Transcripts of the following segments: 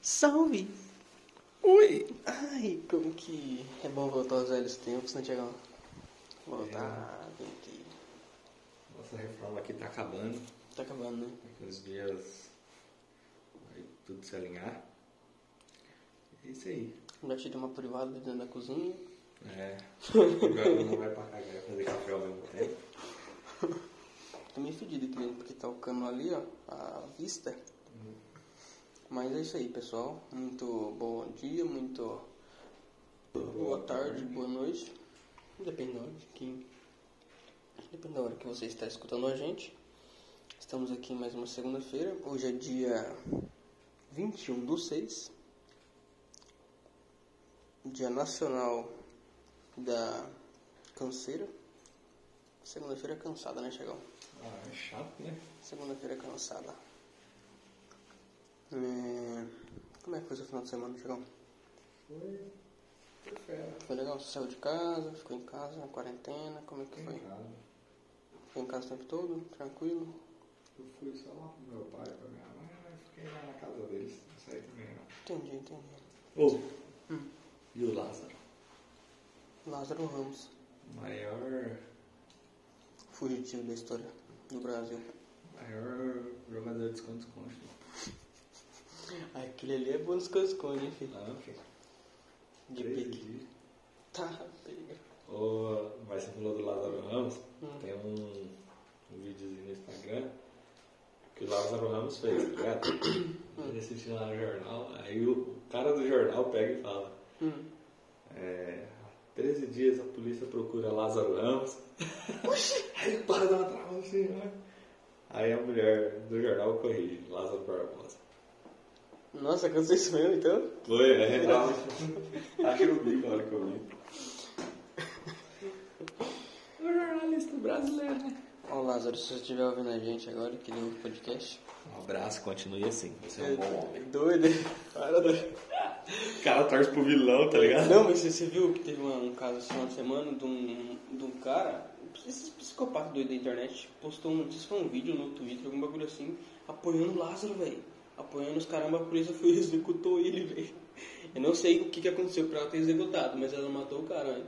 Salve! Oi! Ai, como que é bom voltar aos velhos tempos, né, Tiagão? Voltar, bem que. Nossa reforma aqui tá acabando. Tá acabando, né? Daqui uns dias vai tudo se alinhar. É isso aí. Já deu uma privada dentro da cozinha. É. Agora não vai pra cá, vai fazer café ao mesmo tempo. Tô meio fedido aqui dentro, porque tá o cano ali, ó, a vista. Mas é isso aí, pessoal. Muito bom dia, muito boa tarde, boa noite. Depende da hora que. Depende da hora que você está escutando a gente. Estamos aqui em mais uma segunda-feira. Hoje é dia 21 do 6. Dia Nacional da Canseira. Segunda-feira é cansada, né, Chegão? Ah, é chato, né? Segunda-feira é cansada. É... Como é que foi seu final de semana, Chegão? Foi. Foi fera. Foi legal? Você saiu de casa, ficou em casa, na quarentena, como é que foi? Em casa. Ficou em casa o tempo todo, tranquilo? Eu fui só lá pro meu pai, pra minha mãe, mas fiquei lá na casa deles. Não saí também não. Entendi, entendi. Ô, Hum. e o Lázaro? Lázaro Ramos, Maior, fugitivo da história do Brasil. maior jogador de esconde-esconde. Aquele ali é bom nos esconde, hein, filho? Ah, filho. De Treze pique. dias. Tá, pega. Ô, mas você falou do Lázaro Ramos, Hum. tem um, um videozinho no Instagram que o Lázaro Ramos fez, tá ligado? Ele assistiu lá no jornal, aí o cara do jornal pega e fala, Hum. é, 13 dias a polícia procura Lázaro Ramos. aí ele para de dar uma trava assim, né? Aí a mulher do jornal corrige, Lázaro Barbosa. Nossa, cansei isso mesmo, então? Foi, é, acho que eu vi na hora que eu vi. O jornalista brasileiro, né? Ó, Lázaro, se você estiver ouvindo a gente agora, que nem o podcast. Um abraço, continue assim. Você é um bom homem. Doido, hein? Para doido. O cara torce pro vilão, tá ligado? Não, mas você viu que teve uma- um caso esse final de semana de um, de um cara, esses psicopatas doidos da internet, postou um, se foi um vídeo no Twitter, algum bagulho assim, apoiando o Lázaro, velho. Apoiando os caramba, a polícia foi e executou ele, velho. Eu não sei o que, que aconteceu pra ela ter executado, mas ela matou o cara, velho.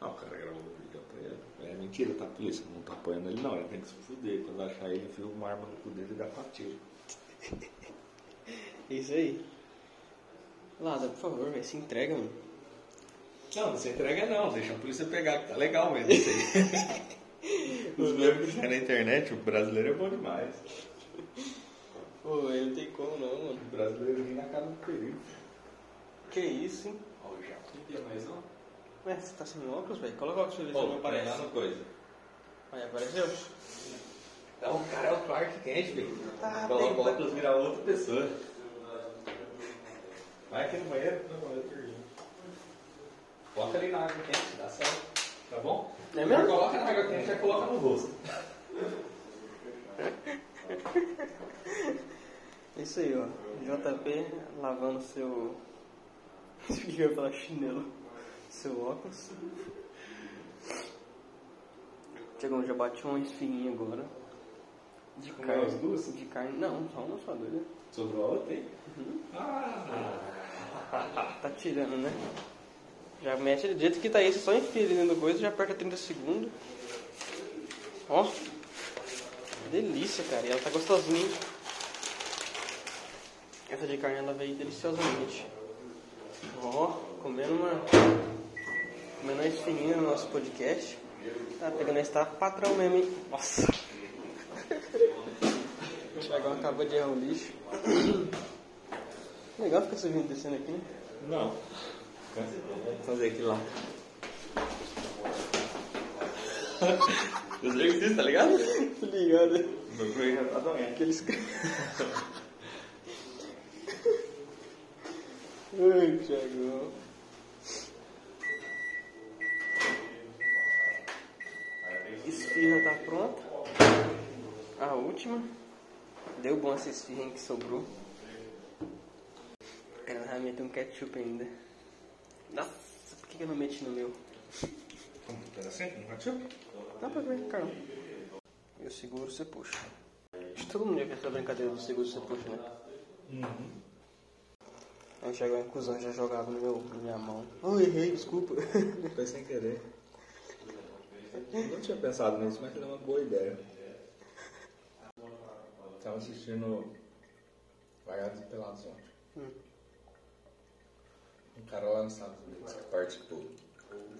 Ah, o cara gravou o vídeo apoiando. É mentira, tá? A polícia não tá apoiando ele, não. Ele tem que se fuder. Quando achar ele, enfia uma arma no cu dele e dá pra tiro. É isso aí. Lázaro, por favor, velho, se entrega, mano. Não, não se entrega não. Deixa a polícia pegar, que tá legal mesmo isso aí. Os memes que saem na internet, o brasileiro é bom demais. Pô, velho, não tem como não, mano. O brasileiro ri na cara do perigo. Que isso, hein? Ó, já tem mais um. Ué, você tá sem óculos, velho? Coloca o óculos pra ver se não aparece. aparece coisa. Aí, apareceu? Então o cara é o Clark Kent, velho. Tá, Coloca óculos vira outra pessoa. Vai aqui no banheiro. Não, eu perdi. Coloca ali na água quente, dá certo. Tá bom? É mesmo? Já coloca na água quente e já coloca no rosto. Isso aí, ó. JP lavando seu. Eu ia falar chinelo? Seu óculos. Chegou, já bati uma esfirrinha agora. De carne. as duas? De carne. Não, só uma só doida. Sobrou a outra, hein? Ah! Tá tirando, né? Já mexe do jeito que tá você só enfia ali dentro do coisa, já aperta 30 segundos. Ó. Delícia, cara. E ela tá gostosinha. Essa de carne ela veio deliciosamente. Ó, comendo uma. Comendo uma esfinha no nosso podcast. Tá pegando esse tá patrão mesmo, hein? Nossa. O Thiagão acabou de errar o lixo. Legal ficar subindo e descendo aqui, né? Não. Vou fazer aqui lá. Os exercícios, tá ligado? Tô ligado. Tá. Aqueles. Ai, Thiagão. Esfirra tá pronta. A última. Deu bom essa esfirra que sobrou. Meter um ketchup ainda. Nossa, por que eu não meti no meu? Como que senta no ketchup? Dá pra ver, cara. E o seguro você puxa. Acho que todo mundo já fez essa brincadeira do seguro você puxa, né? Uhum. Aí chega uma cuzão já jogava no meu, na minha mão. Oh, errei, desculpa. Foi sem querer. Não tinha pensado nisso, mas é uma boa ideia. Tava assistindo Vaiados e Pelados ontem. Hum. Um cara lá nos Estados Unidos que participou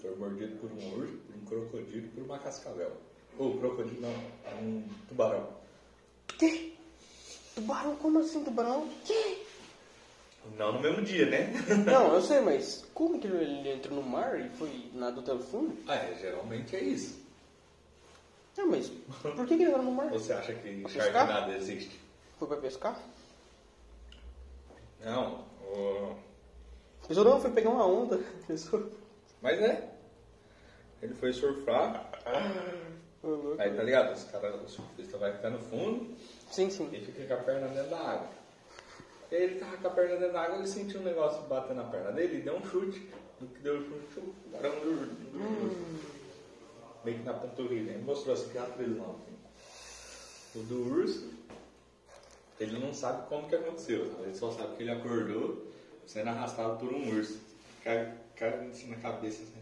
foi mordido por um urso, por um crocodilo e por uma cascavel. Ou crocodilo não, um tubarão. Que? Tubarão? Como assim, tubarão? Que? Não no mesmo dia, né? Não, eu sei, mas como que ele entrou no mar e foi nadou até o fundo? Ah, é, geralmente é isso. Não, mas por que, que ele entrou no mar? Você acha que? Sharknado existe? Foi pra pescar? Não, o- Pensou, não, foi pegar uma onda. Pensou. mas é. Ele foi surfar, aí tá ligado? Os caras, o surfista vai ficar no fundo Sim, sim. e fica com a perna dentro da água. E aí ele tava com a perna dentro da água, ele sentiu um negócio batendo na perna dele e deu um chute. No que deu o chute, o tubarão do Meio que na panturrilha. Ele mostrou a cicatriz lá. assim. O do urso, ele não sabe como que aconteceu. Ele só sabe que ele acordou sendo arrastado por um urso. Cai, cai assim na cabeça. Assim.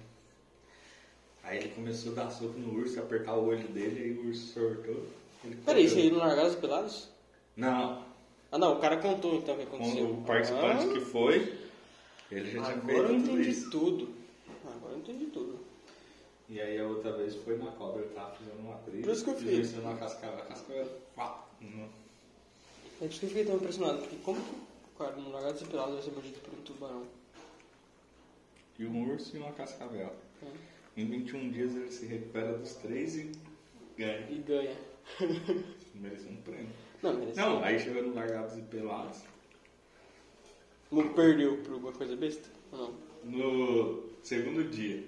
Aí ele começou a dar soco no urso, apertar o olho dele, aí o urso sortou. Peraí, você no Largados e Pelados? Não, Ah, não, o cara contou então o que aconteceu. o participante Ah, que foi, ele já tinha Agora feito eu tudo entendi isso. tudo. Agora eu entendi tudo. E aí a outra vez foi na cobra, ele tava fazendo uma trilha. Por isso que eu fiz. na cascava, a uhum. É por isso que eu fiquei tão impressionado, porque como que o cara no Largados e Pelados vai ser mordido por um tubarão? E um urso e uma cascavel. É. Em 21 dias ele se recupera dos três e ganha. E ganha. Merecia um prêmio. Não, merece. Não, aí chegou no Largados e Pelados. Não perdeu por alguma coisa besta? Ou não? No segundo dia,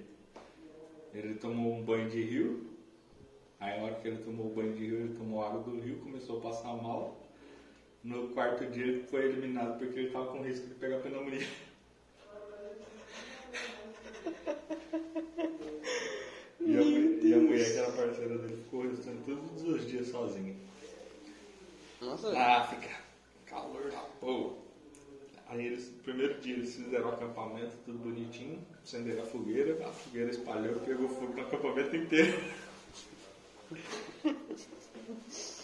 ele tomou um banho de rio. Aí, na hora que ele tomou o banho de rio, ele tomou água do rio, começou a passar mal. No quarto dia, ele foi eliminado porque ele estava com risco de pegar pneumonia. E a, e a mulher, que era parceira dele, ficou o restante todos os dias sozinha. Nossa, Na África, calor da porra. Aí eles, no primeiro dia eles fizeram o acampamento, tudo bonitinho, acenderam a fogueira, a fogueira espalhou e pegou fogo no acampamento inteiro.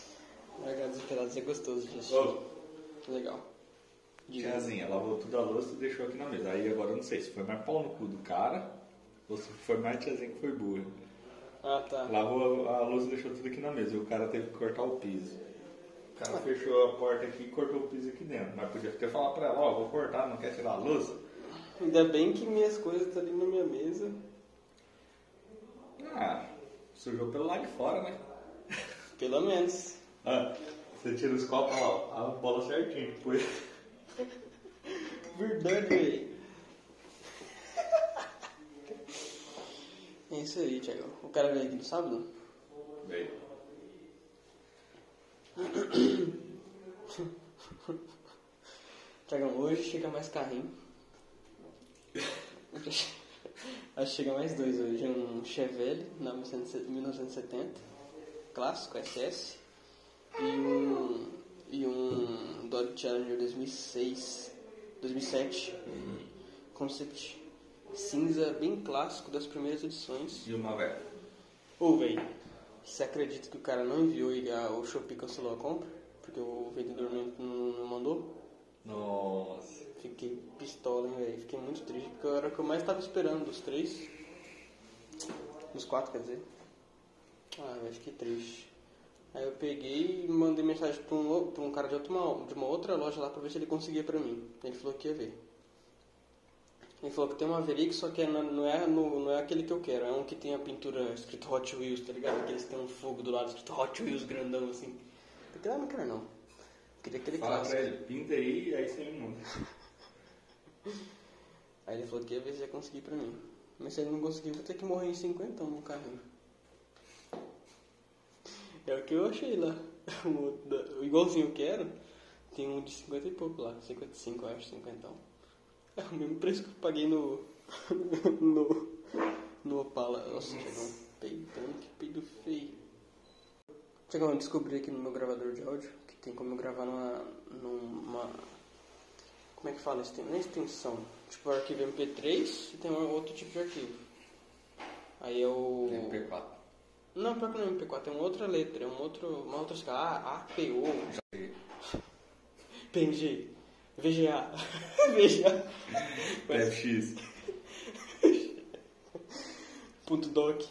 Largados e Pelados é gostoso de assistir. Ô, Legal. tiazinha, lavou tudo a louça e deixou aqui na mesa. Aí agora eu não sei se foi mais pau no cu do cara ou se foi mais tiazinha que foi burra. Ah, tá. Lavou a, a louça e deixou tudo aqui na mesa e o cara teve que cortar o piso. O cara fechou a porta aqui e cortou o piso aqui dentro. Mas podia ter falado pra ela, ó, vou cortar, não quer tirar a louça? Ainda bem que minhas coisas estão ali na minha mesa. Ah, sujou pelo lado de fora, né? Pelo menos. Ah, você tira os copos, ó, a bola certinho. Depois. Verdade, velho. É isso aí, Thiago. O cara veio aqui no sábado? Veio. Thiagão, hoje chega mais carrinho. Acho que chega mais dois hoje. Um Chevelle 1970, clássico, SS. E um, e um Dodge Challenger 2006, 2007, Concept cinza, bem clássico das primeiras edições. E uma velha. Ô, velho, você acredita que o cara não enviou e a, o Shopee cancelou a compra? Porque o vendedor não, não mandou? Nossa. Fiquei pistola, hein, velho. Fiquei muito triste, porque era o que eu mais tava esperando dos três. Dos quatro, quer dizer. Ah, velho, fiquei triste. Aí eu peguei e mandei mensagem pra um, pra um cara de, uma, de uma outra loja lá pra ver se ele conseguia pra mim. Ele falou que ia ver. Ele falou que tem uma Maverick, só que é- não não é, no- não é aquele que eu quero. É um que tem a pintura escrito Hot Wheels, tá ligado? Aqueles que tem um fogo do lado escrito Hot Wheels grandão assim. Aquele lá não quero não. Queria aquele Fala clássico. pra ele, pinta aí e aí você me manda. Aí ele falou que ia ver se ia conseguir pra mim. Mas se ele não conseguir, vou ter que morrer em 50 no carrinho. É o que eu achei lá. O igualzinho que era, tem um de 50 e pouco lá. 55, acho, 50. É o mesmo preço que eu paguei no. no. no Opala. Nossa, chegou um peidão, que peido feio. Chegou, a descobrir aqui no meu gravador de áudio que tem como eu gravar numa. numa como é que fala? Tem uma extensão. Tipo, o arquivo MP3 e tem um outro tipo de arquivo. Aí é o. MP4. Não, pior que não é MP4, tem uma outra letra, é um outro, uma outra escala. A, APO, PNG, VGA, VGA, FX. ponto doc.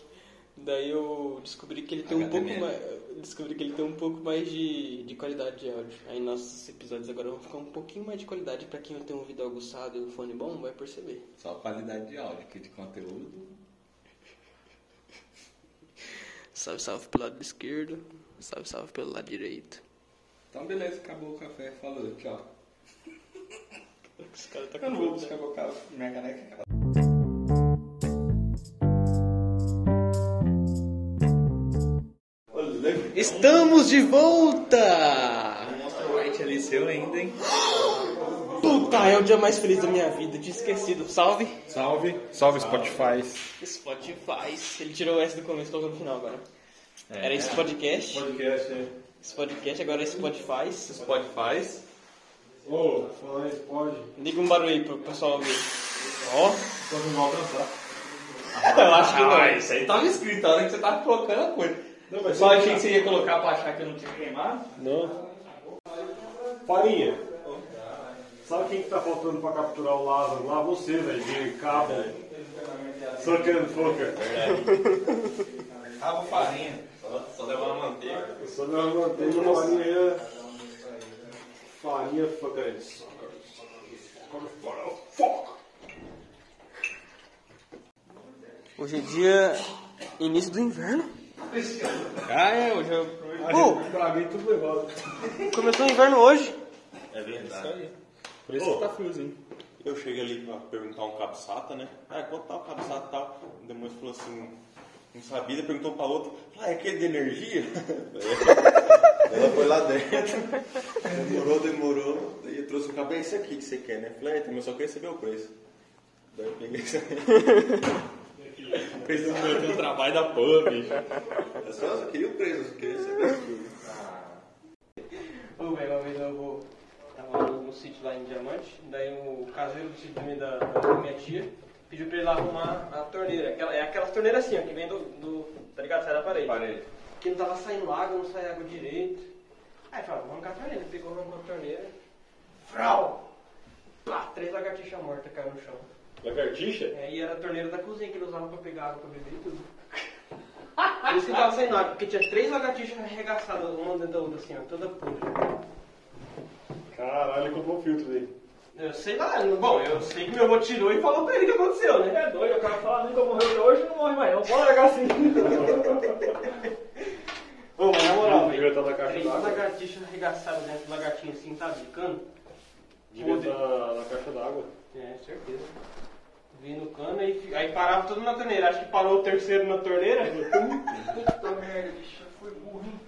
Daí eu descobri que ele tem um pouco HTML. mais. Descobri que ele tem um pouco mais de, de qualidade de áudio. Aí nossos episódios agora vão ficar um pouquinho mais de qualidade pra quem tem um ouvido aguçado e um fone bom vai perceber. Só qualidade de áudio, que de conteúdo. Salve, salve pelo lado esquerdo, salve, salve pelo lado direito. Então beleza, acabou o café, falou, tchau. Esse cara tá Eu não vou buscar meu carro, minha caneca. Estamos de volta! Monster White ali seu ainda, hein? Puta, é o dia mais feliz da minha vida, tinha esquecido. Salve! Salve. Salve Spotify. Spotify. Ele tirou o S do começo, colocou no final agora. Era esse podcast. Podcast, é. Esse podcast, agora é Spotify. Spotify. Ô, fala aí, pode? Liga um barulho aí pro pessoal ouvir. Ó, Pode não alcançar. eu acho que não. Ah, isso aí tava escrito, a hora que você tava colocando a coisa. Não, mas Só achei que você ia colocar pra achar que eu não tinha queimado. Não. Farinha. Sabe quem que tá faltando pra capturar o Lázaro lá? Você, velho, de cabo. Sucker fucker. Cabo farinha. Só, só levar uma manteiga. Só não manteiga farinha. Farinha fucker. Fuck. Hoje é dia início do inverno. Ah, é, hoje eu. Pô, Traguei tudo levado. começou o inverno hoje. É verdade. Por isso que tá friozinho. Eu cheguei ali pra perguntar um cabsata, né? Ah, quanto tá o cabsata e tal? O demônio falou assim, não sabia, ele perguntou pra outra, ah, é aquele de energia? Ela foi lá dentro, demorou, demorou, daí eu trouxe um cabo, é esse aqui que você quer, né? Falei, é, também só queria saber o preço. Daí eu peguei isso aí. Fez um meu trabalho da porra, bicho. Eu só, só queria o preço, eu só queria saber o preço. Ô, velho, uma vez eu vou. Sítio lá em Diamante, daí o caseiro do sítio também da, da minha tia pediu pra ele lá arrumar a torneira. Aquela, é aquelas torneiras assim, ó, que vem do, do. tá ligado? Sai da parede. Parei. Que não tava saindo água, não saía água direito. Aí falou, vamos arrancar a torneira. Ele pegou, arrancou a torneira. Frau! Pá, três lagartixas mortas caíram no chão. Lagartixa? É, e era a torneira da cozinha que ele usava pra pegar água pra beber e tudo. Por isso que tava saindo água, porque tinha três lagartixas arregaçadas, uma dentro da outra, assim, ó, toda podre. Caralho, ele comprou o filtro dele. Eu sei lá, não- bom, eu sei que meu avô tirou e falou pra ele o que aconteceu, né? É doido, o cara fala, nunca morreu hoje, não morre mais não. Bora largar assim. Ô, mas na moral, Devia velho, estar na caixa três d'água. lagartixas arregaçadas dentro do lagartinho assim, tá bicando? Devia Podre. estar na caixa d'água. É, certeza. Vi no cano aí, fi- aí parava tudo na torneira. Acho que parou o terceiro na torneira. Puta merda, bicho, foi burro, hein?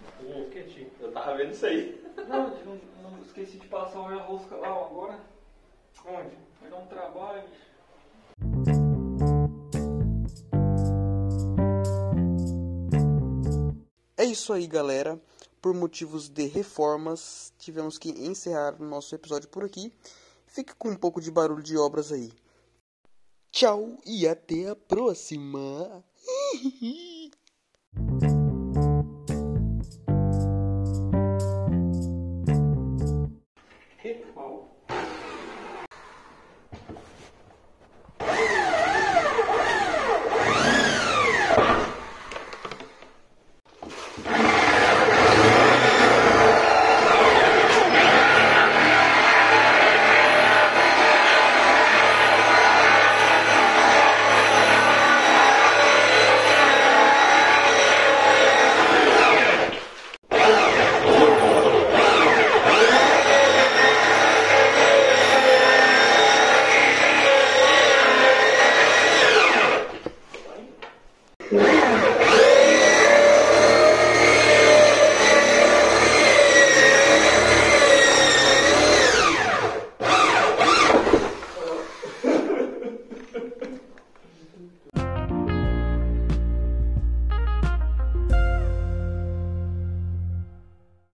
Eu tava vendo isso aí. Não, não, não esqueci de passar o rosca lá agora. Onde? Vai dar um trabalho, bicho. É isso aí, galera. Por motivos de reformas, tivemos que encerrar o nosso episódio por aqui. Fique com um pouco de barulho de obras aí. Tchau e até a próxima.